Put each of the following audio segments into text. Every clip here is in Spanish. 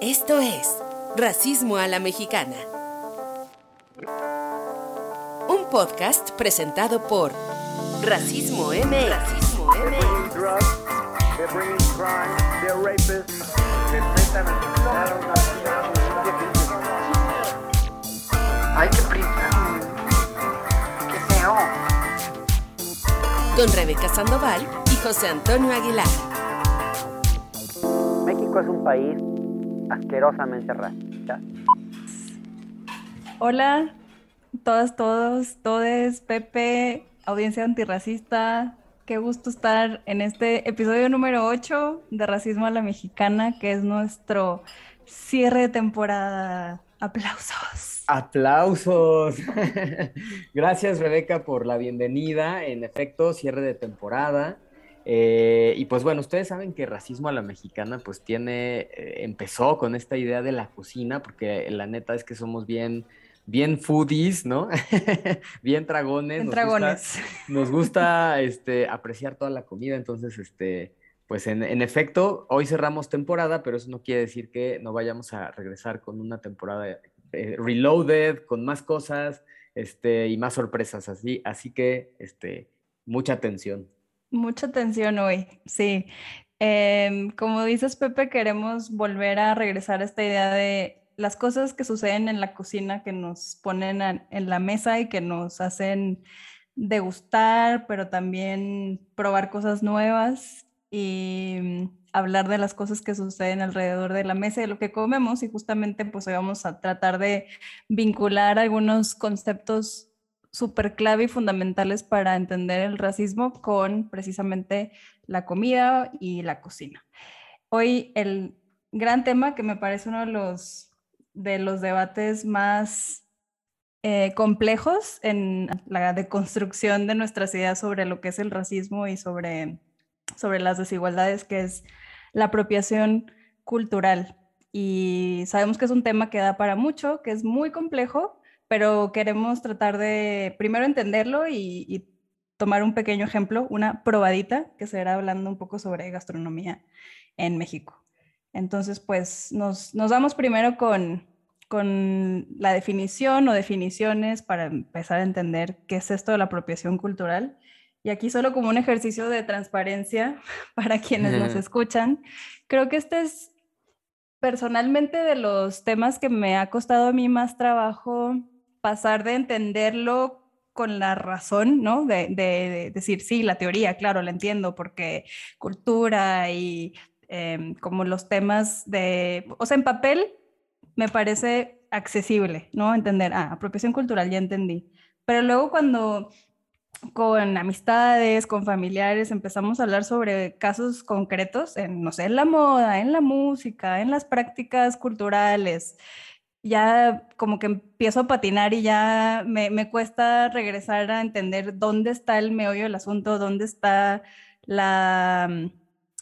Esto es Racismo a la Mexicana. Un podcast presentado por Racismo M. Racismo Ay, qué prisa. Qué feo. Con Rebeca Sandoval y José Antonio Aguilar. México es un país asquerosamente racista. Hola, todas, todos, todes, Pepe, audiencia antirracista. Qué gusto estar en este episodio número 8 de Racismo a la Mexicana, que es nuestro cierre de temporada. Aplausos. Aplausos. Gracias Rebeca por la bienvenida. En efecto, cierre de temporada. Eh, y pues bueno, ustedes saben que Racismo a la Mexicana pues tiene, eh, empezó con esta idea de la cocina, porque la neta es que somos bien, bien foodies, ¿no? bien dragones. En nos dragones. Gusta, nos gusta este, apreciar toda la comida, entonces, este, pues en, en, efecto, hoy cerramos temporada, pero eso no quiere decir que no vayamos a regresar con una temporada eh, reloaded, con más cosas este, y más sorpresas, así, así que este, mucha atención. Mucha atención hoy, sí. Eh, como dices, Pepe, queremos volver a regresar a esta idea de las cosas que suceden en la cocina, que nos ponen en la mesa y que nos hacen degustar, pero también probar cosas nuevas y hablar de las cosas que suceden alrededor de la mesa y de lo que comemos. Y justamente pues hoy vamos a tratar de vincular algunos conceptos súper clave y fundamentales para entender el racismo con precisamente la comida y la cocina. Hoy el gran tema que me parece uno de los, de los debates más eh, complejos en la deconstrucción de nuestras ideas sobre lo que es el racismo y sobre, sobre las desigualdades, que es la apropiación cultural. Y sabemos que es un tema que da para mucho, que es muy complejo, pero queremos tratar de primero entenderlo y, y, tomar un pequeño ejemplo, una probadita, que será hablando un poco sobre gastronomía en México. Entonces, pues nos, nos vamos primero con, con la definición o definiciones para empezar a entender qué es esto de la apropiación cultural. Y aquí solo como un ejercicio de transparencia para quienes nos escuchan, creo que este es personalmente de los temas que me ha costado a mí más trabajo pasar de entenderlo con la razón, ¿no? De, de, de, decir, sí, la teoría, claro, la entiendo, porque cultura y eh, como los temas de, o sea, en papel me parece accesible, ¿no? Entender, ah, apropiación cultural, ya entendí. Pero luego cuando con amistades, con familiares, empezamos a hablar sobre casos concretos en, no sé, en la moda, en la música, en las prácticas culturales, ya como que empiezo a patinar y ya me, me, cuesta regresar a entender dónde está el meollo del asunto, dónde está la,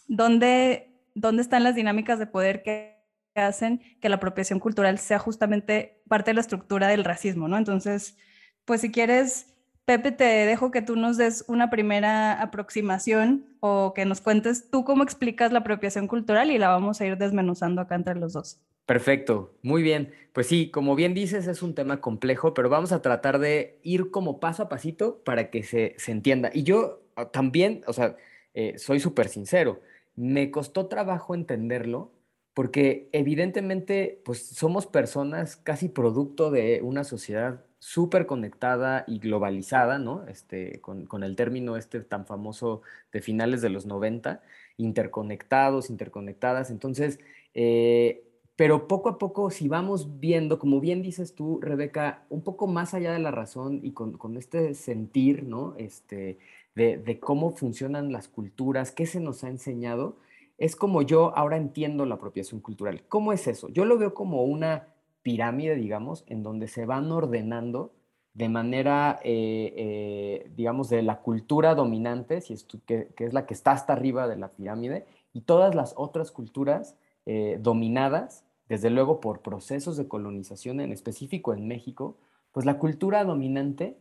dónde, dónde están las dinámicas de poder que hacen que la apropiación cultural sea justamente parte de la estructura del racismo, ¿no? Entonces, pues si quieres, Pepe, te dejo que tú nos des una primera aproximación o que nos cuentes tú cómo explicas la apropiación cultural y la vamos a ir desmenuzando acá entre los dos. Perfecto, muy bien. Pues sí, como bien dices, es un tema complejo, pero vamos a tratar de ir como paso a pasito para que se, se entienda. Y yo también, o sea, eh, soy súper sincero, me costó trabajo entenderlo porque evidentemente, pues somos personas casi producto de una sociedad súper conectada y globalizada, ¿no? Este, con, con, el término este tan famoso de finales de los 90, interconectados, interconectadas. Entonces, eh, pero poco a poco, si vamos viendo, como bien dices tú, Rebeca, un poco más allá de la razón y con, con este sentir, ¿no? Este, de, de, cómo funcionan las culturas, qué se nos ha enseñado, es como yo ahora entiendo la apropiación cultural. ¿Cómo es eso? Yo lo veo como una pirámide, digamos, en donde se van ordenando de manera, eh, eh, digamos, de la cultura dominante, si que, es la que está hasta arriba de la pirámide, y todas las otras culturas eh, dominadas desde luego por procesos de colonización, en específico en México, pues la cultura dominante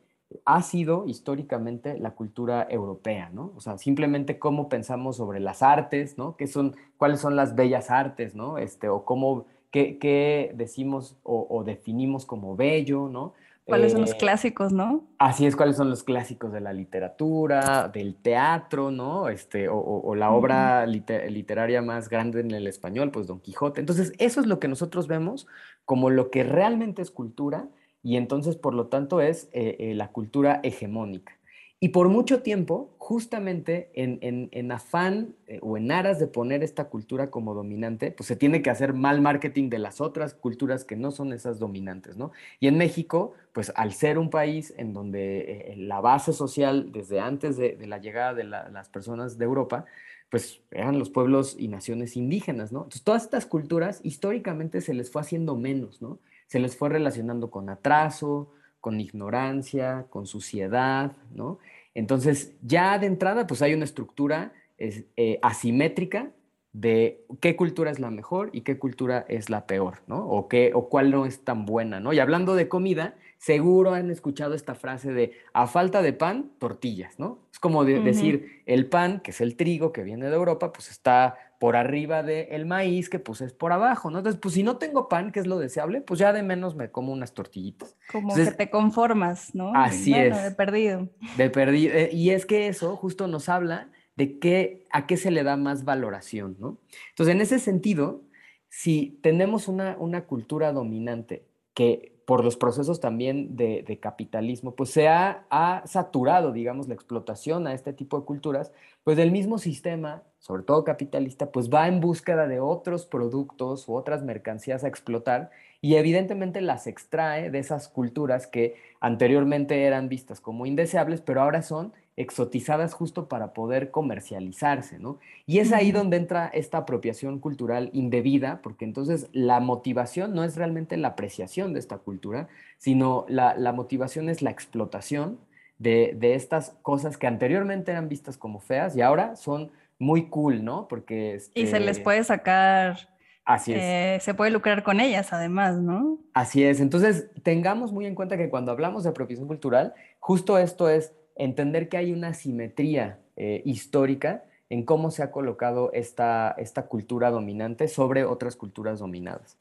ha sido históricamente la cultura europea, ¿no? O sea, simplemente cómo pensamos sobre las artes, ¿no? ¿Qué son, cuáles son las bellas artes, ¿no? Este, o cómo, qué, decimos o, definimos como bello, ¿no? ¿Cuáles son los eh, clásicos, no? Así es, cuáles son los clásicos de la literatura, del teatro, ¿no? Este, o, la obra literaria más grande en el español, pues Don Quijote. Entonces, eso es lo que nosotros vemos como lo que realmente es cultura y entonces, por lo tanto, es eh, eh, la cultura hegemónica. Y por mucho tiempo, justamente en, afán eh, o en aras de poner esta cultura como dominante, pues se tiene que hacer mal marketing de las otras culturas que no son esas dominantes, ¿no? Y en México, pues al ser un país en donde eh, la base social, desde antes de, la llegada de las personas de Europa, pues eran los pueblos y naciones indígenas, ¿no? Entonces todas estas culturas históricamente se les fue haciendo menos, ¿no? Se les fue relacionando con atraso, con ignorancia, con suciedad, ¿no? Entonces, ya de entrada, pues hay una estructura eh, asimétrica de qué cultura es la mejor y qué cultura es la peor, ¿no? O, qué, o cuál no es tan buena, ¿no? Y hablando de comida, seguro han escuchado esta frase de a falta de pan, tortillas, ¿no? Es como decir, el pan, que es el trigo que viene de Europa, pues está por arriba del maíz, que pues es por abajo, ¿no? Entonces, pues si no tengo pan, que es lo deseable, pues ya de menos me como unas tortillitas. Como que te conformas, ¿no? Así es. De perdido. De perdido. Eh, y es que eso justo nos habla de qué, a qué se le da más valoración, ¿no? Entonces, en ese sentido, si tenemos una, una cultura dominante que por los procesos también de, capitalismo, pues se ha, ha, saturado, digamos, la explotación a este tipo de culturas, pues del mismo sistema, sobre todo capitalista, pues va en búsqueda de otros productos u otras mercancías a explotar y evidentemente las extrae de esas culturas que anteriormente eran vistas como indeseables, pero ahora son exotizadas justo para poder comercializarse, ¿no? Y es ahí donde entra esta apropiación cultural indebida, porque entonces la motivación no es realmente la apreciación de esta cultura, sino la, motivación es la explotación de, estas cosas que anteriormente eran vistas como feas y ahora son muy cool, ¿no? Porque... y se les este puede sacar... Así es. Eh, se puede lucrar con ellas además, ¿no? Así es. Entonces, tengamos muy en cuenta que cuando hablamos de apropiación cultural, justo esto es entender que hay una simetría eh, histórica en cómo se ha colocado esta, esta cultura dominante sobre otras culturas dominadas.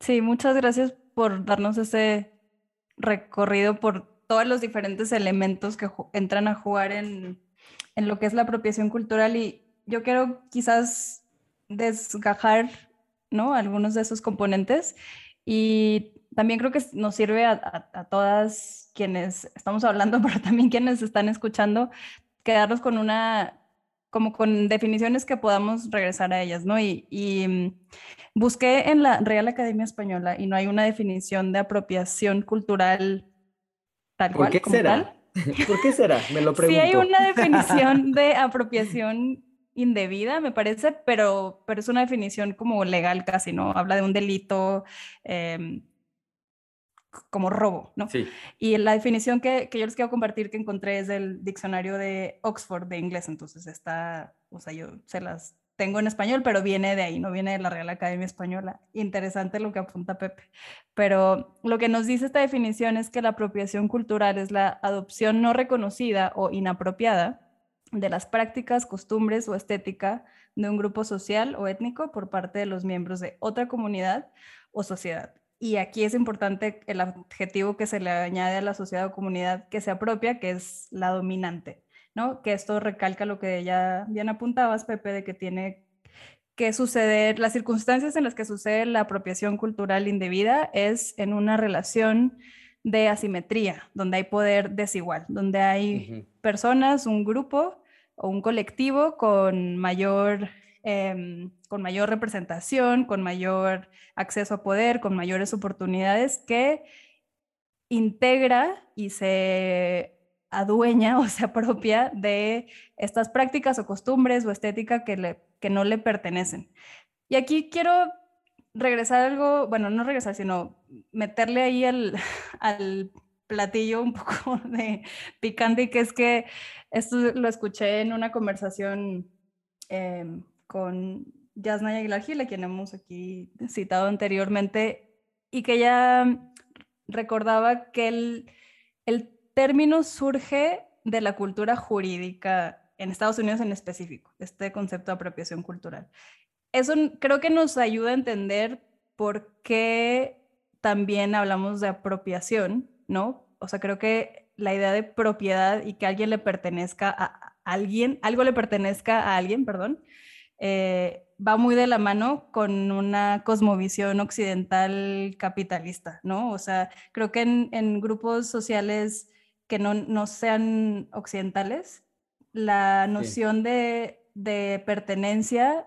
Sí, muchas gracias por darnos ese recorrido por todos los diferentes elementos que entran a jugar en, en lo que es la apropiación cultural y yo quiero quizás desgajar ¿no? algunos de esos componentes y también creo que nos sirve a, a, todas quienes estamos hablando, pero también quienes están escuchando, quedarnos con una, como con definiciones que podamos regresar a ellas, ¿no? Y, y mm, busqué en la Real Academia Española y no hay una definición de apropiación cultural tal cual. ¿Por qué será? ¿Por qué será? Me lo pregunto. Sí hay una definición de apropiación indebida, me parece, pero, pero es una definición como legal casi, ¿no? Habla de un delito eh, como robo, ¿no? Sí. Y la definición que, que, yo les quiero compartir que encontré es del diccionario de Oxford de inglés, entonces está, o sea, yo se las tengo en español, pero viene de ahí, no viene de la Real Academia Española. Interesante lo que apunta Pepe. Pero lo que nos dice esta definición es que la apropiación cultural es la adopción no reconocida o inapropiada de las prácticas, costumbres o estética de un grupo social o étnico por parte de los miembros de otra comunidad o sociedad. Y aquí es importante el adjetivo que se le añade a la sociedad o comunidad que se apropia, que es la dominante, ¿no? Que esto recalca lo que ya bien apuntabas, Pepe, de que tiene que suceder, las circunstancias en las que sucede la apropiación cultural indebida es en una relación de asimetría, donde hay poder desigual, donde hay personas, un grupo o un colectivo con mayor, em, con mayor representación, con mayor acceso a poder, con mayores oportunidades, que integra y se adueña o se apropia de estas prácticas o costumbres o estética que, le, que no le pertenecen. Y aquí quiero regresar algo, bueno, no regresar, sino meterle ahí al, al platillo un poco de picante, que es que esto lo escuché en una conversación em, con Yasna Aguilar Gil, a quien hemos aquí citado anteriormente, y que ella recordaba que el, el término surge de la cultura jurídica en Estados Unidos en específico, este concepto de apropiación cultural. Eso creo que nos ayuda a entender por qué también hablamos de apropiación, ¿no? O sea, creo que la idea de propiedad y que alguien le pertenezca a alguien, algo le pertenezca a alguien, perdón, eh, va muy de la mano con una cosmovisión occidental capitalista, ¿no? O sea, creo que en, grupos sociales que no, sean occidentales, la noción de, pertenencia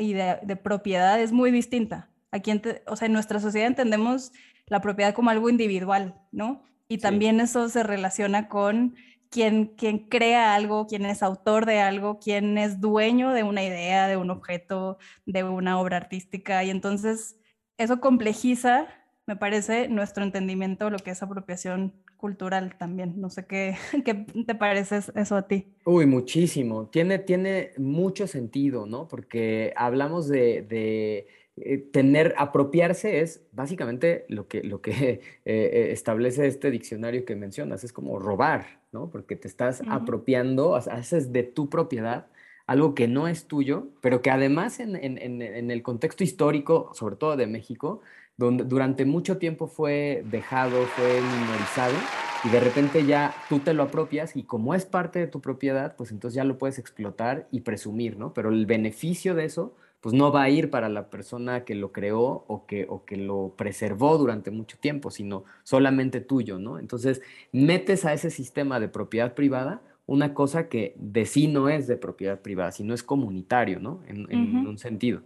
y de, propiedad es muy distinta. Aquí, o sea, en nuestra sociedad entendemos la propiedad como algo individual, ¿no? Y también eso se relaciona con quien, crea algo, quien es autor de algo, quien es dueño de una idea, de un objeto, de una obra artística. Y entonces eso complejiza, me parece, nuestro entendimiento de lo que es apropiación cultural también. No sé qué, qué te parece eso a ti. Uy, muchísimo. Tiene, tiene mucho sentido, ¿no? Porque hablamos de eh, tener, apropiarse es básicamente lo que, lo que eh, eh, establece este diccionario que mencionas, es como robar, ¿no? Porque te estás apropiando, haces de tu propiedad algo que no es tuyo, pero que además en, el contexto histórico, sobre todo de México, donde durante mucho tiempo fue dejado, fue minorizado, y de repente ya tú te lo apropias y como es parte de tu propiedad, pues entonces ya lo puedes explotar y presumir, ¿no? Pero el beneficio de eso pues no va a ir para la persona que lo creó o que, o que lo preservó durante mucho tiempo, sino solamente tuyo, ¿no? Entonces, metes a ese sistema de propiedad privada una cosa que de sí no es de propiedad privada, sino es comunitario, ¿no? En, un sentido.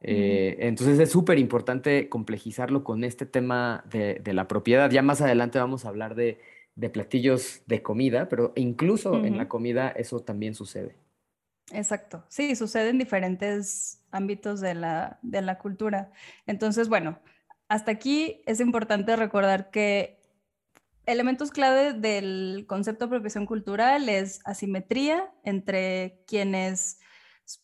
Eh, entonces es súper importante complejizarlo con este tema de, la propiedad. Ya más adelante vamos a hablar de, platillos de comida, pero incluso en la comida eso también sucede. Exacto. Sí, sucede en diferentes ámbitos de la, de la cultura. Entonces, bueno, hasta aquí es importante recordar que elementos clave del concepto de apropiación cultural es asimetría entre quienes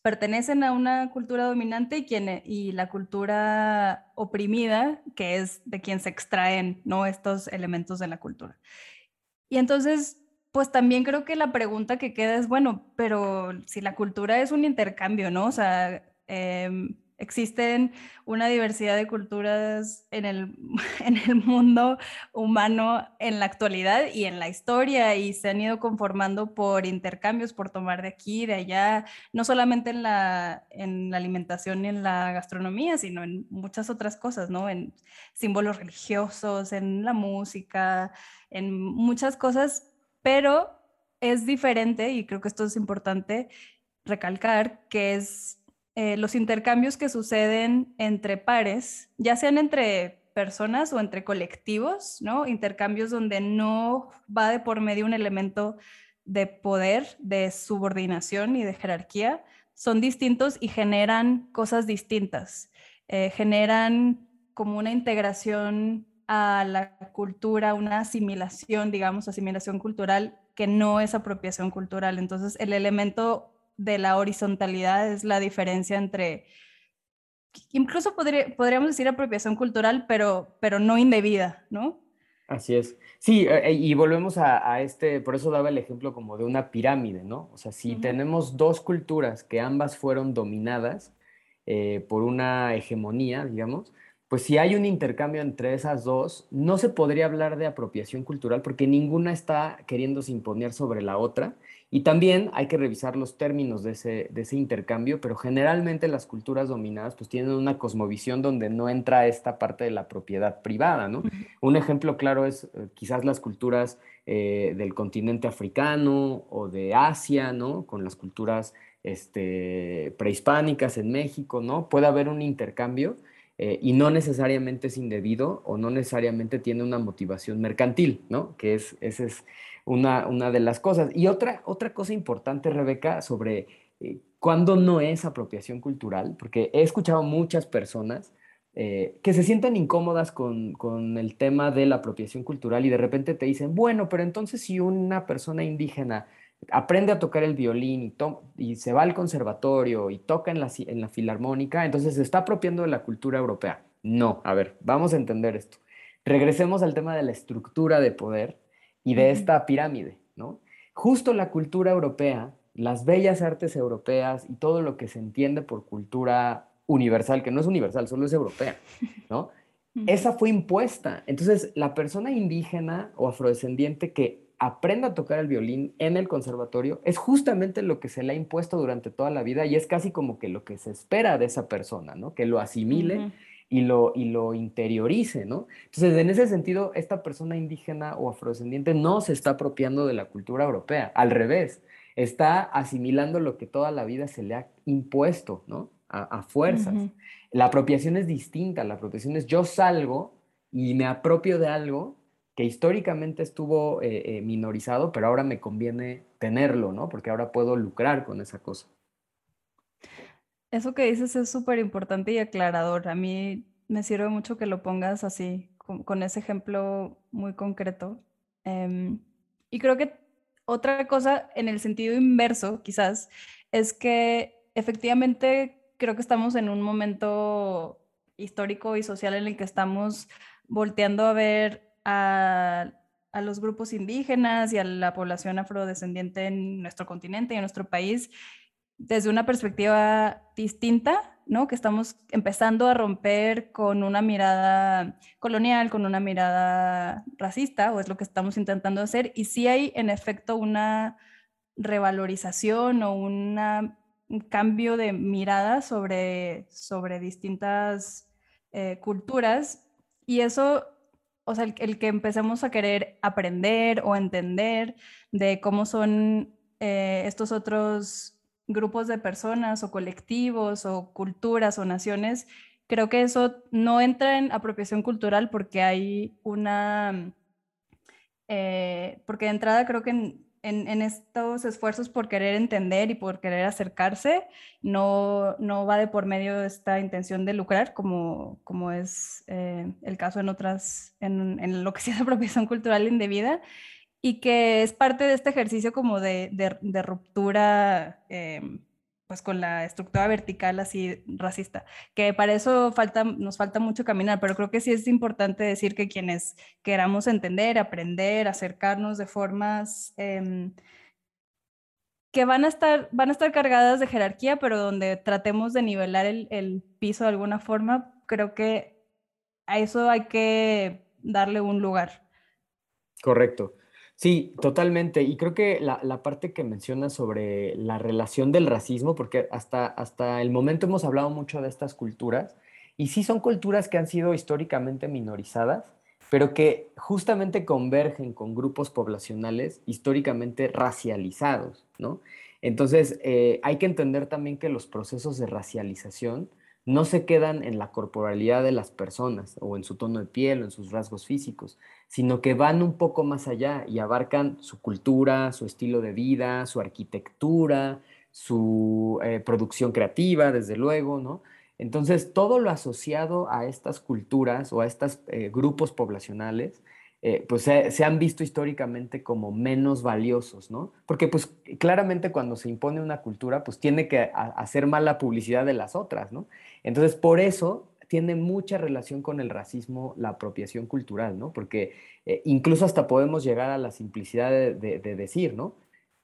pertenecen a una cultura dominante y, quien, y la cultura oprimida, que es de quien se extraen ¿no? estos elementos de la cultura. Y entonces pues también creo que la pregunta que queda es, bueno, pero si la cultura es un intercambio, ¿no? O sea, em, existen una diversidad de culturas en el, en el mundo humano en la actualidad y en la historia y se han ido conformando por intercambios, por tomar de aquí, de allá, no solamente en la, en la alimentación y en la gastronomía, sino en muchas otras cosas, ¿no? En símbolos religiosos, en la música, en muchas cosas pero es diferente, y creo que esto es importante recalcar, que es eh, los intercambios que suceden entre pares, ya sean entre personas o entre colectivos, ¿no? Intercambios donde no va de por medio un elemento de poder, de subordinación y de jerarquía, son distintos y generan cosas distintas. Eh, generan como una integración a la cultura, una asimilación, digamos, asimilación cultural que no es apropiación cultural. Entonces, el elemento de la horizontalidad es la diferencia entre, incluso podríamos decir apropiación cultural, pero, pero no indebida, ¿no? Así es. Sí, eh, y volvemos a, este, por eso daba el ejemplo como de una pirámide, ¿no? O sea, si tenemos dos culturas que ambas fueron dominadas eh, por una hegemonía, digamos, pues si hay un intercambio entre esas dos, no se podría hablar de apropiación cultural porque ninguna está queriéndose imponer sobre la otra. Y también hay que revisar los términos de ese, de ese intercambio, pero generalmente las culturas dominadas pues tienen una cosmovisión donde no entra esta parte de la propiedad privada, ¿no? Un ejemplo claro es eh, quizás las culturas eh, del continente africano o de Asia, ¿no? Con las culturas este, prehispánicas en México, ¿no? Puede haber un intercambio eh, y no necesariamente es indebido o no necesariamente tiene una motivación mercantil, ¿no? Que es, esa es una, una de las cosas. Y otra, otra cosa importante, Rebeca, sobre eh, cuándo no es apropiación cultural, porque he escuchado muchas personas eh, que se sienten incómodas con, con, el tema de la apropiación cultural y de repente te dicen, bueno, pero entonces si una persona indígena aprende a tocar el violín y, se va al conservatorio y toca en la, en la filarmónica, entonces se está apropiando de la cultura europea. No, a ver, vamos a entender esto. Regresemos al tema de la estructura de poder y de esta pirámide, ¿no? Justo la cultura europea, las bellas artes europeas y todo lo que se entiende por cultura universal, que no es universal, solo es europea, ¿no? Esa fue impuesta. Entonces, la persona indígena o afrodescendiente que aprenda a tocar el violín en el conservatorio es justamente lo que se le ha impuesto durante toda la vida y es casi como que lo que se espera de esa persona, ¿no? Que lo asimile y, lo, y lo interiorice, ¿no? Entonces, en ese sentido, esta persona indígena o afrodescendiente no se está apropiando de la cultura europea, al revés, está asimilando lo que toda la vida se le ha impuesto, ¿no? A, fuerzas. La apropiación es distinta, la apropiación es yo salgo y me apropio de algo que históricamente estuvo eh, eh, minorizado, pero ahora me conviene tenerlo, ¿no? Porque ahora puedo lucrar con esa cosa. Eso que dices es súper importante y aclarador. A mí me sirve mucho que lo pongas así, con, ese ejemplo muy concreto. Em, y creo que otra cosa en el sentido inverso, quizás, es que efectivamente creo que estamos en un momento histórico y social en el que estamos volteando a ver a, los grupos indígenas y a la población afrodescendiente en nuestro continente y en nuestro país desde una perspectiva distinta, ¿no? Que estamos empezando a romper con una mirada colonial, con una mirada racista, o es lo que estamos intentando hacer, y sí hay en efecto una revalorización o un cambio de mirada sobre, sobre distintas eh, culturas, y eso o sea, el, que empecemos a querer aprender o entender de cómo son eh, estos otros grupos de personas o colectivos o culturas o naciones, creo que eso no entra en apropiación cultural porque hay una, eh, porque de entrada creo que en, en, estos esfuerzos por querer entender y por querer acercarse, no, no va de por medio esta intención de lucrar, como, como es eh, el caso en otras, en, en, lo que sea de apropiación cultural indebida, y que es parte de este ejercicio como de, de, ruptura. Eh, pues con la estructura vertical así racista, que para eso falta, nos falta mucho caminar, pero creo que sí es importante decir que quienes queramos entender, aprender, acercarnos de formas em, que van a, estar, van a estar cargadas de jerarquía, pero donde tratemos de nivelar el, el piso de alguna forma, creo que a eso hay que darle un lugar. Correcto. Sí, totalmente. Y creo que la, parte que mencionas sobre la relación del racismo, porque hasta, hasta el momento hemos hablado mucho de estas culturas, y sí son culturas que han sido históricamente minorizadas, pero que justamente convergen con grupos poblacionales históricamente racializados, ¿no? Entonces, eh, hay que entender también que los procesos de racialización no se quedan en la corporalidad de las personas o en su tono de piel o en sus rasgos físicos, sino que van un poco más allá y abarcan su cultura, su estilo de vida, su arquitectura, su eh, producción creativa, desde luego, ¿no? Entonces, todo lo asociado a estas culturas o a estos eh, grupos poblacionales eh, pues se, han visto históricamente como menos valiosos, ¿no? Porque pues claramente cuando se impone una cultura, pues tiene que hacer mala publicidad de las otras, ¿no? Entonces, por eso tiene mucha relación con el racismo la apropiación cultural, ¿no? Porque eh, incluso hasta podemos llegar a la simplicidad de, de decir, ¿no?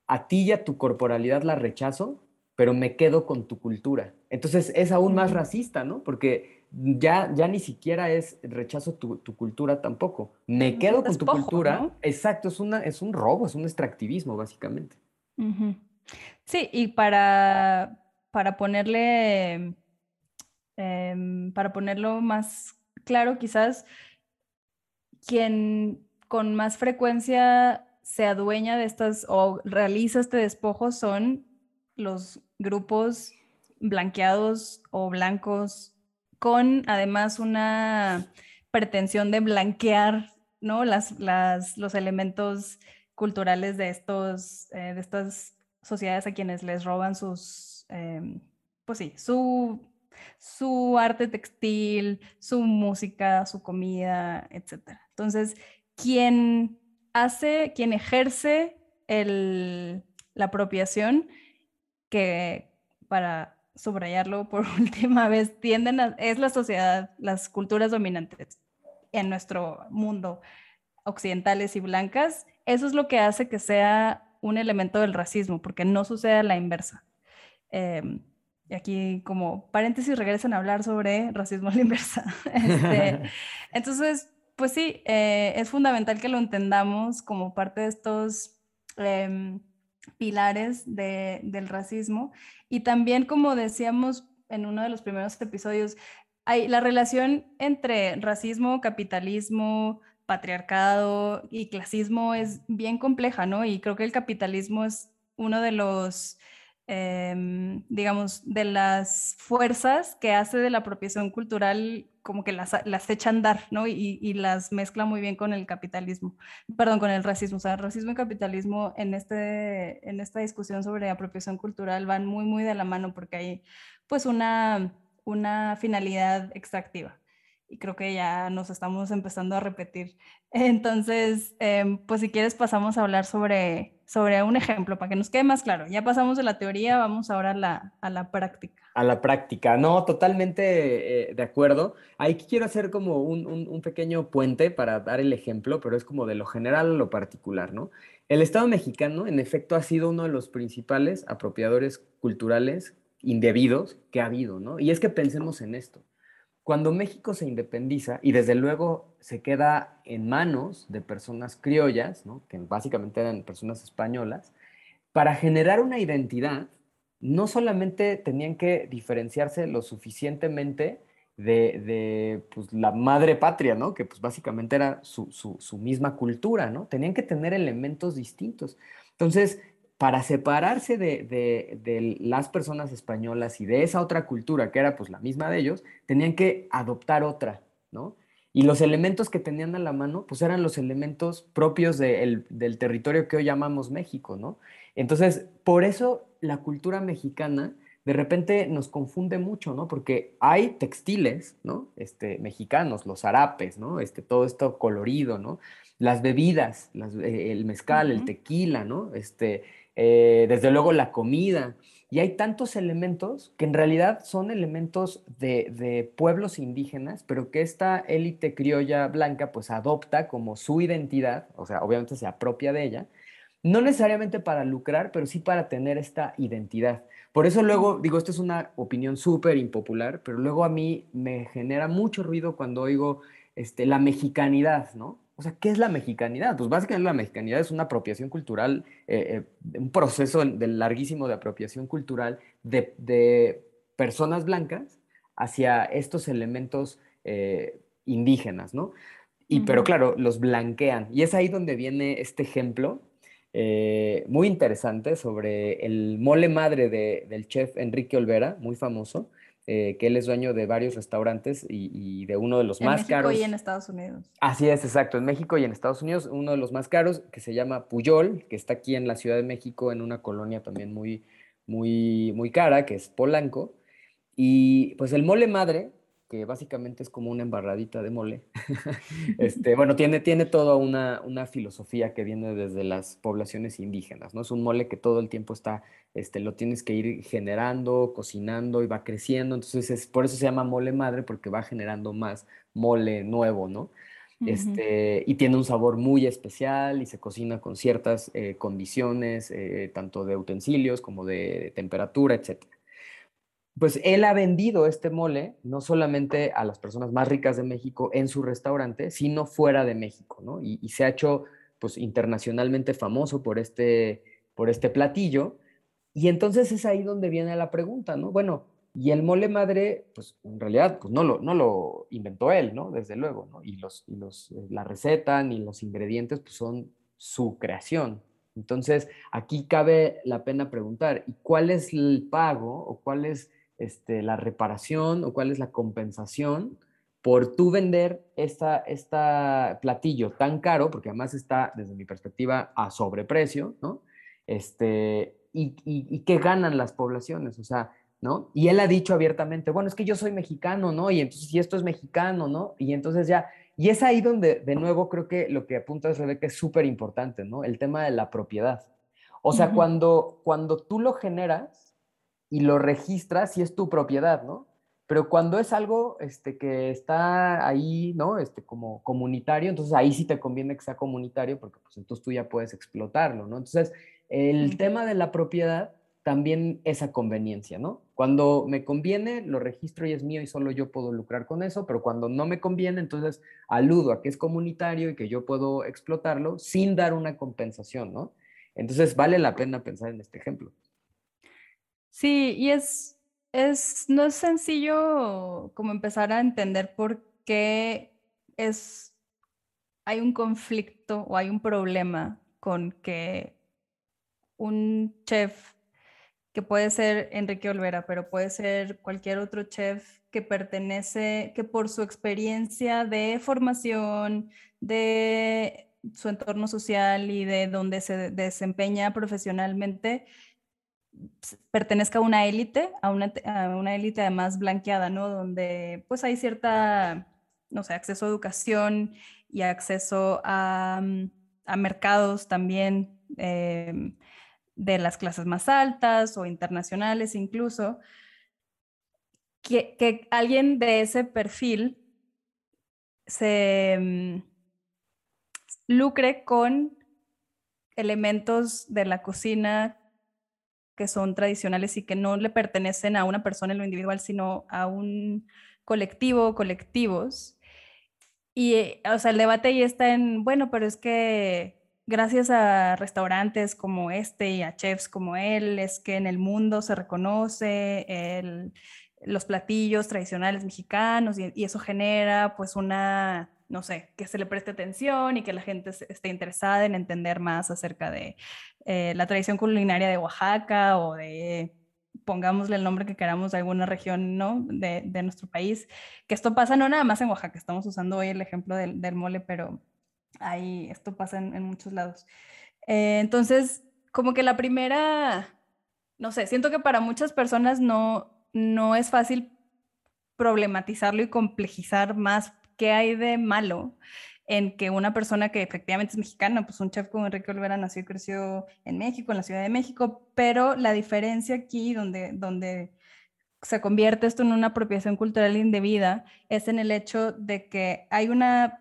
A ti y a tu corporalidad la rechazo, pero me quedo con tu cultura. Entonces es aún más racista, ¿no? Porque ya, ya ni siquiera es rechazo tu, cultura tampoco. Me quedo con tu cultura. Exacto, es, una, es un robo, es un extractivismo, básicamente. Sí, y para, para ponerle, em, para ponerlo más claro, quizás quien con más frecuencia se adueña de estas o realiza este despojo son los grupos blanqueados o blancos con además una pretensión de blanquear ¿no? las, los elementos culturales de, estos, eh, de estas sociedades a quienes les roban sus, em, pues sí, su, su arte textil, su música, su comida, etc. Entonces, quien hace, quien ejerce el, la apropiación, que para subrayarlo por última vez, tienden a, es la sociedad, las culturas dominantes en nuestro mundo, occidentales y blancas, eso es lo que hace que sea un elemento del racismo, porque no sucede la inversa. Em, y aquí como paréntesis regresan a hablar sobre racismo a la inversa. Este, entonces, pues sí, eh, es fundamental que lo entendamos como parte de estos em, pilares del racismo. Y también, como decíamos en uno de los primeros episodios, hay la relación entre racismo, capitalismo, patriarcado y clasismo es bien compleja, ¿no? Y creo que el capitalismo es uno de los, em, digamos, de las fuerzas que hace de la apropiación cultural como que las, las echa andar, ¿no? Y, y, las mezcla muy bien con el capitalismo, perdón, con el racismo. O sea, racismo y capitalismo en, este, en esta discusión sobre apropiación cultural van muy, muy de la mano porque hay pues una, una finalidad extractiva y creo que ya nos estamos empezando a repetir. Entonces, em, pues si quieres pasamos a hablar sobre, sobre un ejemplo para que nos quede más claro. Ya pasamos de la teoría, vamos ahora a la, a la práctica. A la práctica, no, totalmente eh, de acuerdo. Ahí quiero hacer como un, un, un, pequeño puente para dar el ejemplo, pero es como de lo general a lo particular, ¿no? El Estado mexicano, en efecto, ha sido uno de los principales apropiadores culturales indebidos que ha habido, ¿no? Y es que pensemos en esto cuando México se independiza y desde luego se queda en manos de personas criollas, que básicamente eran personas españolas, para generar una identidad, no solamente tenían que diferenciarse lo suficientemente de, pues, la madre patria, ¿no? que pues básicamente era su, su, misma cultura, ¿no? tenían que tener elementos distintos. Entonces, para separarse de, las personas españolas y de esa otra cultura que era pues la misma de ellos, tenían que adoptar otra, ¿no? Y los elementos que tenían a la mano, pues eran los elementos propios del territorio que hoy llamamos México, ¿no? Entonces, por eso la cultura mexicana de repente nos confunde mucho, ¿no? Porque hay textiles, ¿no? Este, mexicanos, los harapes, ¿no? Este, todo esto colorido, ¿no? Las bebidas, eh, el mezcal, el tequila, ¿no? Este, eh, desde luego la comida. Y hay tantos elementos que en realidad son elementos de, pueblos indígenas, pero que esta élite criolla blanca pues adopta como su identidad, o sea, obviamente se apropia de ella, no necesariamente para lucrar, pero sí para tener esta identidad. Por eso luego, digo, esto es una opinión súper impopular, pero luego a mí me genera mucho ruido cuando oigo este, la mexicanidad, ¿no? O sea, ¿qué es la mexicanidad? Pues básicamente la mexicanidad es una apropiación cultural, eh, eh, un proceso de larguísimo de apropiación cultural de, personas blancas hacia estos elementos eh, indígenas, ¿no? Y, Pero claro, los blanquean. Y es ahí donde viene este ejemplo muy interesante sobre el mole madre del chef Enrique Olvera, muy famoso, eh, que él es dueño de varios restaurantes y, de uno de los más caros. En México y en Estados Unidos. Así es, exacto, en México y en Estados Unidos, uno de los más caros que se llama Puyol, que está aquí en la Ciudad de México, en una colonia también muy, muy, muy cara, que es Polanco. Y pues el mole madre que básicamente es como una embarradita de mole. este, bueno, tiene, tiene toda una, una, filosofía que viene desde las poblaciones indígenas, ¿no? Es un mole que todo el tiempo está, este, lo tienes que ir generando, cocinando y va creciendo, entonces es, por eso se llama mole madre, porque va generando más mole nuevo, ¿no? Este, y tiene un sabor muy especial y se cocina con ciertas eh, condiciones, eh, tanto de utensilios como de temperatura, etcétera pues él ha vendido este mole no solamente a las personas más ricas de México en su restaurante, sino fuera de México, ¿no? Y, se ha hecho pues internacionalmente famoso por este, por este platillo. Y entonces es ahí donde viene la pregunta, ¿no? Bueno, y el mole madre, pues en realidad pues no, lo, no lo inventó él, ¿no? Desde luego, ¿no? Y, los, y los, eh, la receta ni los ingredientes pues son su creación. Entonces, aquí cabe la pena preguntar, ¿y cuál es el pago o cuál es este, la reparación o cuál es la compensación por tú vender esta, esta platillo tan caro, porque además está, desde mi perspectiva, a sobreprecio, ¿no? Este, y, y, qué ganan las poblaciones, o sea, ¿no? Y él ha dicho abiertamente, bueno, es que yo soy mexicano, ¿no? Y entonces, si esto es mexicano, ¿no? Y entonces ya, y es ahí donde, de nuevo, creo que lo que apunta Rebeca es súper importante, ¿no? El tema de la propiedad. O sea, cuando, cuando tú lo generas, y lo registras si es tu propiedad, ¿no? Pero cuando es algo este, que está ahí, ¿no? Este, como comunitario, entonces ahí sí te conviene que sea comunitario porque pues entonces tú ya puedes explotarlo, ¿no? Entonces, el tema de la propiedad también esa conveniencia, ¿no? Cuando me conviene, lo registro y es mío y solo yo puedo lucrar con eso, pero cuando no me conviene, entonces aludo a que es comunitario y que yo puedo explotarlo sin dar una compensación, ¿no? Entonces vale la pena pensar en este ejemplo. Sí, y es, es, no es sencillo como empezar a entender por qué es, hay un conflicto o hay un problema con que un chef que puede ser Enrique Olvera, pero puede ser cualquier otro chef que pertenece, que por su experiencia de formación, de su entorno social y de donde se desempeña profesionalmente, pertenezca a una élite, a una, una élite además blanqueada, ¿no? Donde pues hay cierta, no sé, acceso a educación y acceso a, mm, a mercados también. Eh, de las clases más altas o internacionales incluso, que, alguien de ese perfil se mm, lucre con elementos de la cocina que son tradicionales y que no le pertenecen a una persona en lo individual, sino a un colectivo o colectivos. Y, eh, o sea, el debate ahí está en, bueno, pero es que gracias a restaurantes como este y a chefs como él, es que en el mundo se reconoce los platillos tradicionales mexicanos y, eso genera pues una, no sé, que se le preste atención y que la gente esté interesada en entender más acerca de eh, la tradición culinaria de Oaxaca o de pongámosle el nombre que queramos de alguna región ¿no? de, nuestro país, que esto pasa no nada más en Oaxaca, estamos usando hoy el ejemplo del, del mole, pero Ahí esto pasa en, muchos lados. Eh, entonces, como que la primera, no sé, siento que para muchas personas no, no es fácil problematizarlo y complejizar más qué hay de malo en que una persona que efectivamente es mexicana, pues un chef como Enrique Olvera nació y creció en México, en la Ciudad de México, pero la diferencia aquí donde, donde se convierte esto en una apropiación cultural indebida es en el hecho de que hay una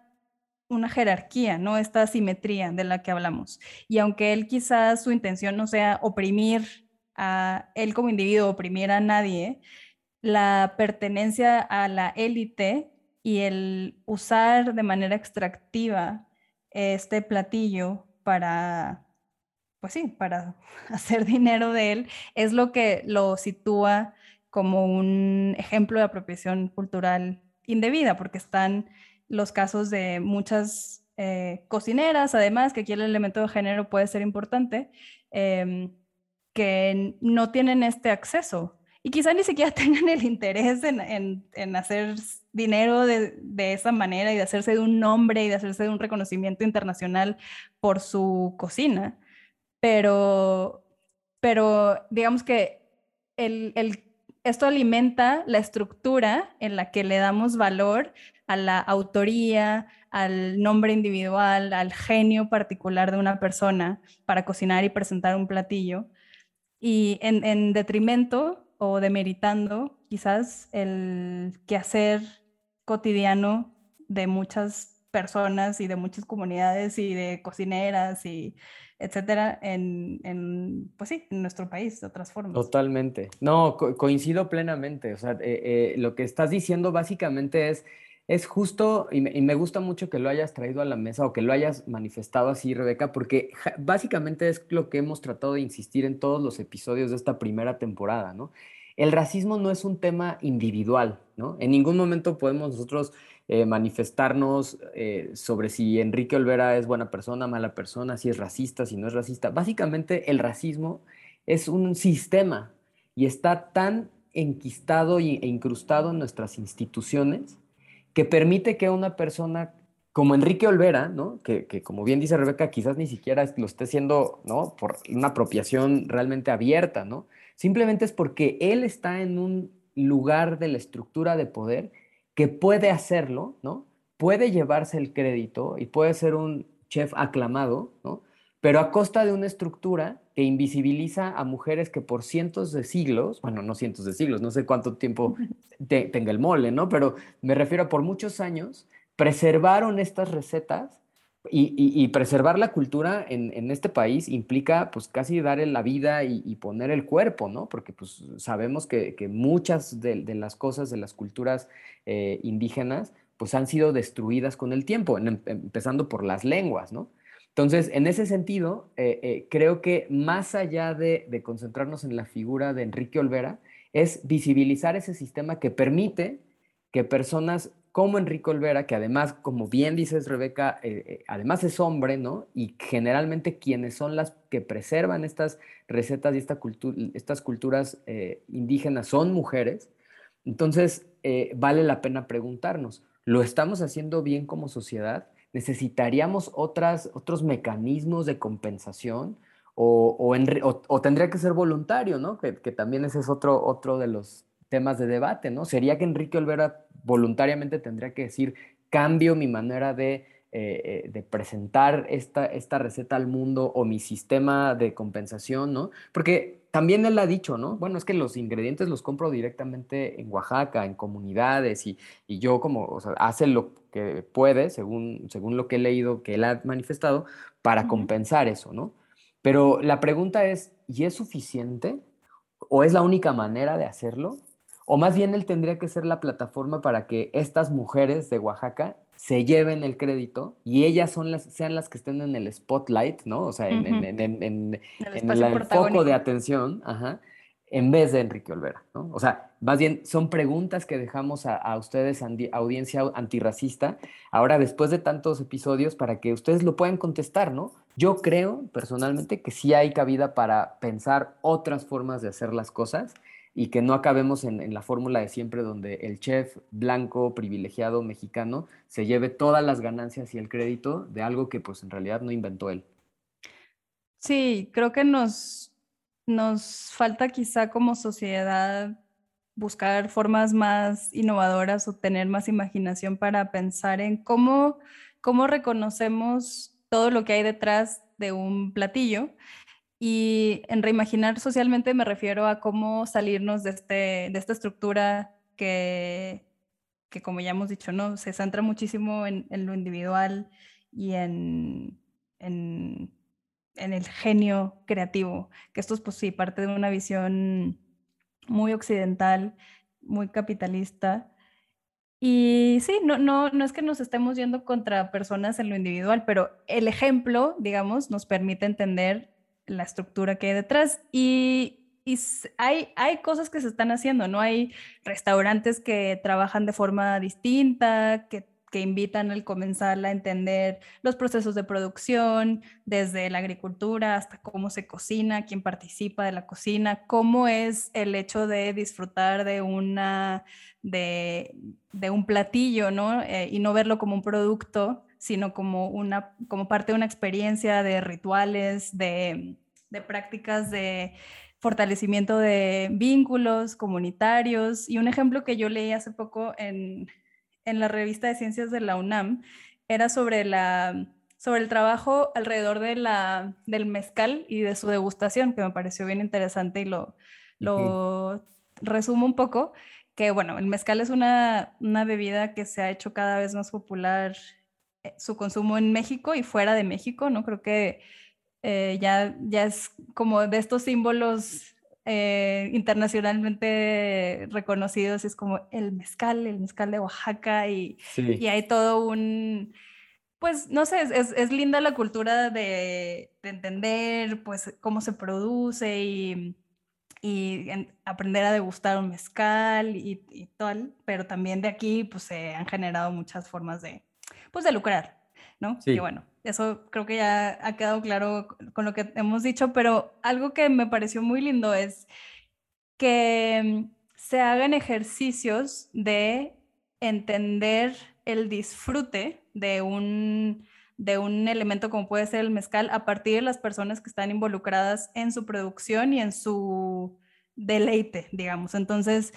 una jerarquía, ¿no? Esta simetría de la que hablamos. Y aunque él quizás su intención no sea oprimir a él como individuo, oprimir a nadie, la pertenencia a la élite y el usar de manera extractiva este platillo para, pues sí, para hacer dinero de él, es lo que lo sitúa como un ejemplo de apropiación cultural indebida, porque están los casos de muchas eh, cocineras, además, que aquí el elemento de género puede ser importante, em, que no tienen este acceso y quizá ni siquiera tengan el interés en, hacer dinero de, esa manera y de hacerse de un nombre y de hacerse de un reconocimiento internacional por su cocina. Pero, pero digamos que el, esto alimenta la estructura en la que le damos valor a la autoría, al nombre individual, al genio particular de una persona para cocinar y presentar un platillo, y en, detrimento o demeritando quizás el quehacer cotidiano de muchas personas y de muchas comunidades y de cocineras y etcétera, en, pues sí, en nuestro país, de otras formas. Totalmente. No, coincido plenamente. O sea, eh, eh, lo que estás diciendo básicamente es es justo, y me, gusta mucho que lo hayas traído a la mesa o que lo hayas manifestado así, Rebeca, porque básicamente es lo que hemos tratado de insistir en todos los episodios de esta primera temporada, ¿no? El racismo no es un tema individual, ¿no? En ningún momento podemos nosotros eh, manifestarnos eh, sobre si Enrique Olvera es buena persona, mala persona, si es racista, si no es racista. Básicamente el racismo es un sistema y está tan enquistado e incrustado en nuestras instituciones que permite que una persona como Enrique Olvera, ¿no? que, como bien dice Rebeca, quizás ni siquiera lo esté haciendo ¿no? por una apropiación realmente abierta, ¿no? simplemente es porque él está en un lugar de la estructura de poder que puede hacerlo, ¿no? puede llevarse el crédito y puede ser un chef aclamado, ¿no? pero a costa de una estructura que invisibiliza a mujeres que por cientos de siglos, bueno, no cientos de siglos, no sé cuánto tiempo tenga el mole, ¿no? Pero me refiero a por muchos años, preservaron estas recetas Y, preservar la cultura en, este país implica pues casi dar la vida y, poner el cuerpo, ¿no? Porque pues sabemos que, muchas de, las cosas de las culturas eh, indígenas pues han sido destruidas con el tiempo, em, empezando por las lenguas, ¿no? Entonces, en ese sentido, eh, eh, creo que más allá de, concentrarnos en la figura de Enrique Olvera, es visibilizar ese sistema que permite que personas como Enrique Olvera, que además, como bien dices, Rebeca, eh, además es hombre, ¿no? Y generalmente quienes son las que preservan estas recetas y esta estas culturas indígenas son mujeres. Entonces, vale la pena preguntarnos, ¿lo estamos haciendo bien como sociedad? ¿Necesitaríamos otras, otros mecanismos de compensación? O, o, tendría que ser voluntario, ¿no? Que, que, también ese es otro, otro de los temas de debate, ¿no? ¿Sería que Enrique Olvera voluntariamente tendría que decir, cambio mi manera de, eh, eh, de presentar esta, esta receta al mundo o mi sistema de compensación, ¿no? Porque también él ha dicho, ¿no? Bueno, es que los ingredientes los compro directamente en Oaxaca, en comunidades, y, yo como, o sea, hace lo que puede, según, según lo que he leído que él ha manifestado, para compensar eso, ¿no? Pero la pregunta es, ¿y es suficiente? ¿O es la única manera de hacerlo? O más bien él tendría que ser la plataforma para que estas mujeres de Oaxaca se lleven el crédito y ellas son las, sean las que estén en el spotlight, ¿no? O sea, en, el, foco de atención, en vez de Enrique Olvera, ¿no? O sea, más bien son preguntas que dejamos a, a ustedes, audiencia antirracista, ahora después de tantos episodios, para que ustedes lo puedan contestar, ¿no? Yo creo personalmente que sí hay cabida para pensar otras formas de hacer las cosas y que no acabemos en, la fórmula de siempre donde el chef blanco, privilegiado, mexicano, se lleve todas las ganancias y el crédito de algo que pues en realidad no inventó él. Sí, creo que nos, nos falta quizá como sociedad buscar formas más innovadoras o tener más imaginación para pensar en cómo, cómo reconocemos todo lo que hay detrás de un platillo y en reimaginar socialmente me refiero a cómo salirnos de, este, de esta estructura que, que, como ya hemos dicho, ¿no? se centra muchísimo en, en lo individual y en, en, en, el genio creativo, que esto es pues sí, parte de una visión muy occidental, muy capitalista. Y sí, no, no, no es que nos estemos yendo contra personas en lo individual, pero el ejemplo, digamos, nos permite entender la estructura que hay detrás. Y, hay, hay cosas que se están haciendo, ¿no? Hay restaurantes que trabajan de forma distinta, que, que invitan al comenzar a entender los procesos de producción, desde la agricultura hasta cómo se cocina, quién participa de la cocina, cómo es el hecho de disfrutar de una de, de un platillo, ¿no? Eh, y no verlo como un producto, sino como, una, como parte de una experiencia de rituales, de, de prácticas de fortalecimiento de vínculos comunitarios. Y un ejemplo que yo leí hace poco en, en la revista de ciencias de la UNAM era sobre, la, sobre el trabajo alrededor de la, del mezcal y de su degustación, que me pareció bien interesante y lo, lo resumo un poco, que bueno, el mezcal es una, una bebida que se ha hecho cada vez más popular su consumo en México y fuera de México, ¿no? Creo que eh, ya, ya es como de estos símbolos eh, internacionalmente reconocidos, es como el mezcal, el mezcal de Oaxaca y, y hay todo un, pues no sé, es, es linda la cultura de, de, entender pues cómo se produce y, y aprender a degustar un mezcal y, y tal, pero también de aquí pues se han generado muchas formas de, pues de lucrar, ¿no? Y bueno, eso creo que ya ha quedado claro con lo que hemos dicho, pero algo que me pareció muy lindo es que mm, se hagan ejercicios de entender el disfrute de un, de un elemento como puede ser el mezcal a partir de las personas que están involucradas en su producción y en su deleite, digamos. Entonces,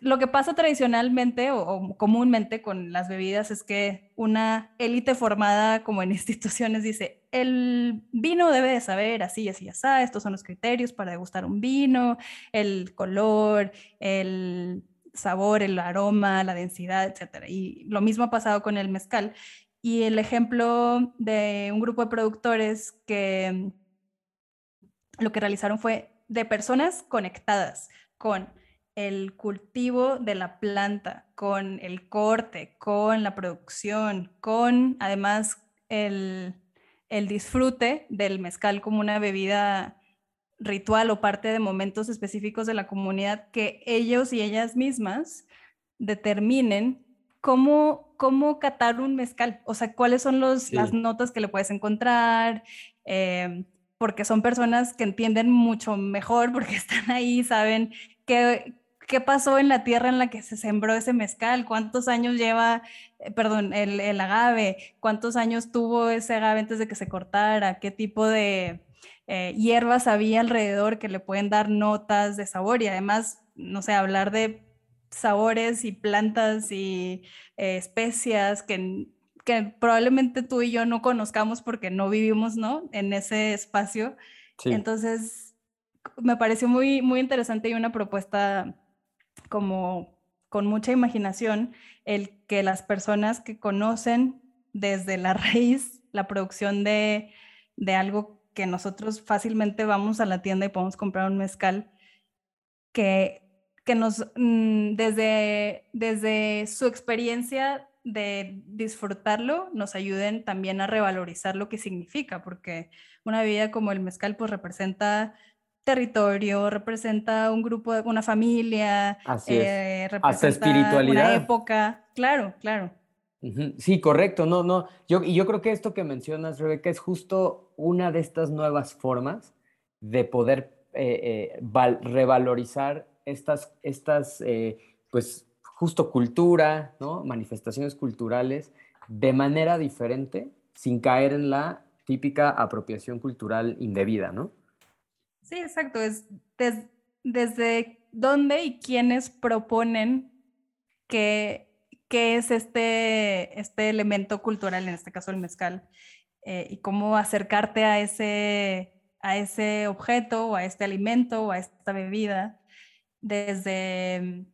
lo que pasa tradicionalmente o, comúnmente con las bebidas es que una élite formada como en instituciones dice, el vino debe de saber así, así, así, estos son los criterios para degustar un vino, el color, el sabor, el aroma, la densidad, etc. Y lo mismo ha pasado con el mezcal. Y el ejemplo de un grupo de productores que lo que realizaron fue de personas conectadas con el cultivo de la planta, con el corte, con la producción, con además el, el disfrute del mezcal como una bebida ritual o parte de momentos específicos de la comunidad que ellos y ellas mismas determinen cómo, cómo catar un mezcal, o sea, cuáles son los, las notas que le puedes encontrar, em, porque son personas que entienden mucho mejor, porque están ahí, saben qué, qué pasó en la tierra en la que se sembró ese mezcal, cuántos años lleva, eh, perdón, el, el agave, cuántos años tuvo ese agave antes de que se cortara, qué tipo de eh, hierbas había alrededor que le pueden dar notas de sabor y además, no sé, hablar de sabores y plantas y eh, especias que, que, probablemente tú y yo no conozcamos porque no vivimos, ¿no? En ese espacio. Entonces, me pareció muy, muy interesante y una propuesta como con mucha imaginación el que las personas que conocen desde la raíz la producción de, de algo que nosotros fácilmente vamos a la tienda y podemos comprar un mezcal que, que nos, mm, desde, desde su experiencia de disfrutarlo, nos ayuden también a revalorizar lo que significa, porque una bebida como el mezcal pues representa territorio, representa un grupo, una familia, eh, representa espiritualidad. una época. Claro, claro. Sí, correcto. No, no. Yo, y yo creo que esto que mencionas, Rebeca, es justo una de estas nuevas formas de poder eh, eh, revalorizar estas, estas pues, justo cultura, ¿no? Manifestaciones culturales de manera diferente, sin caer en la típica apropiación cultural indebida, ¿no? Sí, exacto. Es desde dónde y quiénes proponen que, es este, este elemento cultural, en este caso el mezcal, eh, y cómo acercarte a ese, a ese objeto o a este alimento o a esta bebida desde,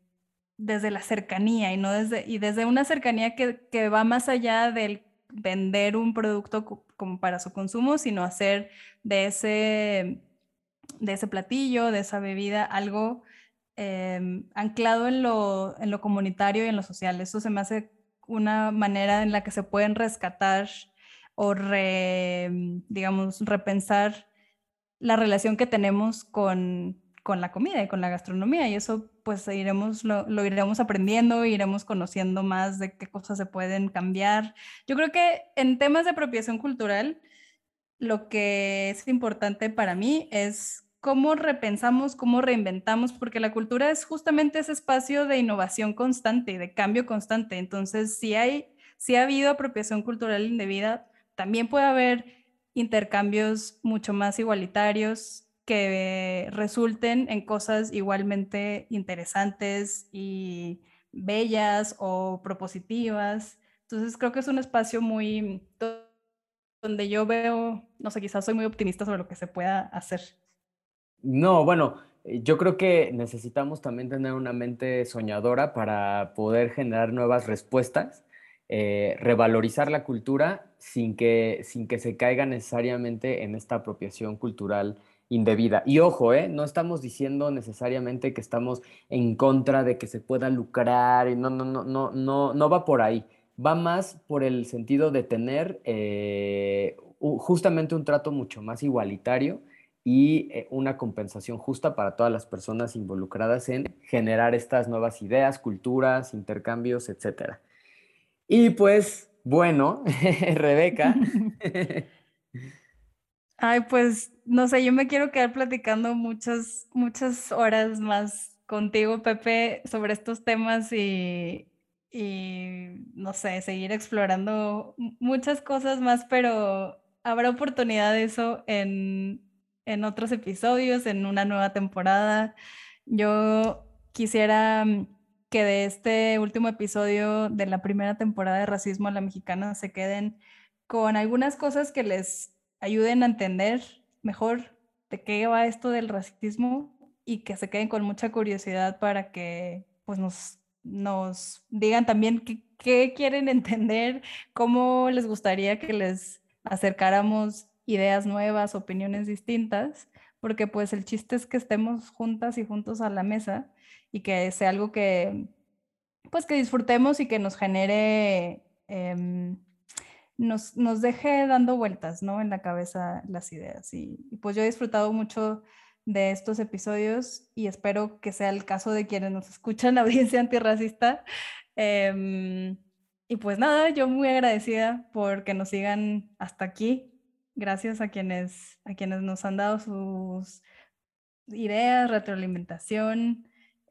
desde la cercanía y, no desde, y desde una cercanía que, que va más allá del vender un producto como para su consumo, sino hacer de ese de ese platillo, de esa bebida, algo em, anclado en lo, en lo comunitario y en lo social. Eso se me hace una manera en la que se pueden rescatar o, digamos, repensar la relación que tenemos con, con, la comida y con la gastronomía. Y eso pues iremos, lo, iremos aprendiendo, iremos conociendo más de qué cosas se pueden cambiar. Yo creo que en temas de apropiación cultural, lo que es importante para mí es cómo repensamos, cómo reinventamos, porque la cultura es justamente ese espacio de innovación constante, de cambio constante. Entonces, si hay, si ha habido apropiación cultural indebida, también puede haber intercambios mucho más igualitarios que resulten en cosas igualmente interesantes y bellas o propositivas. Entonces creo que es un espacio muy donde yo veo, no sé, quizás soy muy optimista sobre lo que se pueda hacer. No, bueno, eh, yo creo que necesitamos también tener una mente soñadora para poder generar nuevas respuestas, eh, revalorizar la cultura sin que, sin que se caiga necesariamente en esta apropiación cultural indebida. Y ojo, ¿eh? no estamos diciendo necesariamente que estamos en contra de que se pueda lucrar, no, no, no, no, no, no va por ahí. Va más por el sentido de tener eh, justamente un trato mucho más igualitario y eh, una compensación justa para todas las personas involucradas en generar estas nuevas ideas, culturas, intercambios, etc. Y pues, bueno, Rebeca. Ay, pues, no sé, yo me quiero quedar platicando muchas, muchas horas más contigo, Pepe, sobre estos temas y, y, no sé, seguir explorando muchas cosas más, pero habrá oportunidad de eso en en otros episodios, en una nueva temporada. Yo quisiera mm, que de este último episodio de la primera temporada de Racismo a la Mexicana se queden con algunas cosas que les ayuden a entender mejor de qué va esto del racismo y que se queden con mucha curiosidad para que pues nos nos digan también qué, quieren entender, cómo les gustaría que les acercáramos ideas nuevas, opiniones distintas, porque pues el chiste es que estemos juntas y juntos a la mesa y que sea algo que pues que disfrutemos y que nos genere, em, nos, nos, deje dando vueltas, ¿no? En la cabeza las ideas. Y, pues yo he disfrutado mucho de estos episodios y espero que sea el caso de quienes nos escuchan, audiencia antirracista. Em, y pues nada, yo muy agradecida por que nos sigan hasta aquí. Gracias a quienes, a quienes nos han dado sus ideas, retroalimentación,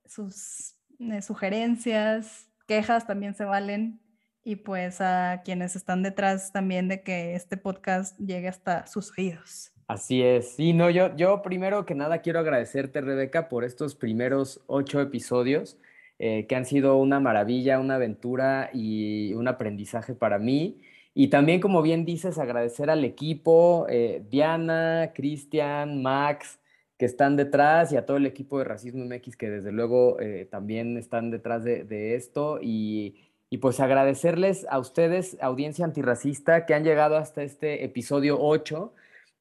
sus eh, sugerencias, quejas también se valen y pues a quienes están detrás también de que este podcast llegue hasta sus oídos. Así es. Sí, no, yo, yo primero que nada quiero agradecerte, Rebeca, por estos primeros ocho episodios eh, que han sido una maravilla, una aventura y un aprendizaje para mí. Y también, como bien dices, agradecer al equipo, eh, Diana, Cristian, Max, que están detrás y a todo el equipo de Racismo MX que desde luego eh, también están detrás de, esto y, pues agradecerles a ustedes, audiencia antirracista, que han llegado hasta este episodio 8.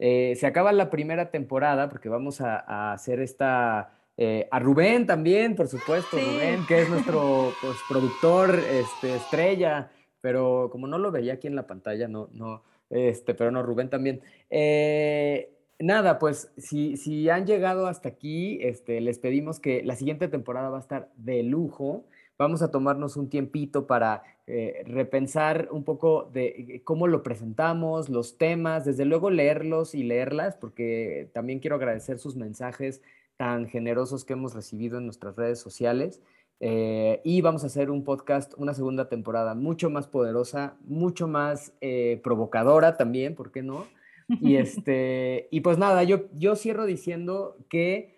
Eh, se acaba la primera temporada porque vamos a, hacer esta... Eh, a Rubén también, por supuesto, Rubén, que es nuestro pues, productor este, estrella, pero como no lo veía aquí en la pantalla, no, no, este, pero no, Rubén también. Eh, nada, pues si, si han llegado hasta aquí, este, les pedimos que la siguiente temporada va a estar de lujo. Vamos a tomarnos un tiempito para eh, repensar un poco de eh, cómo lo presentamos, los temas, desde luego leerlos y leerlas, porque también quiero agradecer sus mensajes tan generosos que hemos recibido en nuestras redes sociales. Eh, y vamos a hacer un podcast, una segunda temporada mucho más poderosa, mucho más provocadora también, ¿por qué no? Y, este, y pues nada, yo, yo cierro diciendo que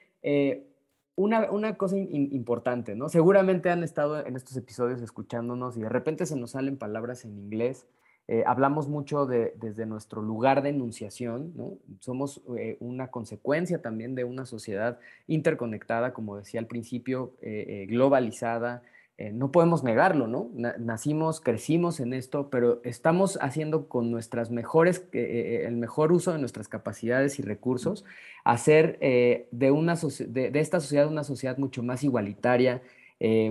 una, una, cosa importante, ¿no? Seguramente han estado en estos episodios escuchándonos y de repente se nos salen palabras en inglés. Eh, hablamos mucho de, desde nuestro lugar de enunciación, ¿no? Somos eh, una consecuencia también de una sociedad interconectada, como decía al principio, globalizada, eh, no podemos negarlo, ¿no? nacimos, crecimos en esto, pero estamos haciendo con nuestras mejores, eh, eh, el mejor uso de nuestras capacidades y recursos, hacer de, una de, esta sociedad una sociedad mucho más igualitaria,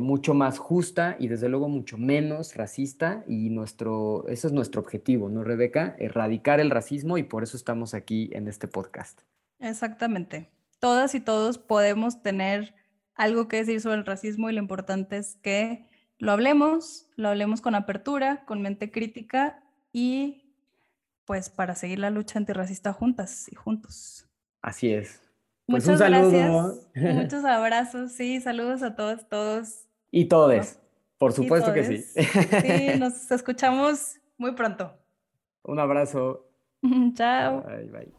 mucho más justa y desde luego mucho menos racista y nuestro, ese es nuestro objetivo, ¿no, Rebeca? Erradicar el racismo y por eso estamos aquí en este podcast. Exactamente. Todas y todos podemos tener algo que decir sobre el racismo y lo importante es que lo hablemos, lo hablemos con apertura, con mente crítica y pues para seguir la lucha antirracista juntas y juntos. Así es. Pues Muchas gracias. Muchos abrazos, sí, saludos a todos, todos. Y todes, por supuesto que sí. Sí, nos escuchamos muy pronto. Un abrazo. Chao. Bye, bye.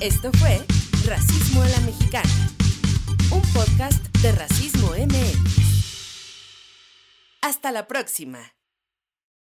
Esto fue Racismo a la Mexicana un podcast de Racismo MX. Hasta la próxima.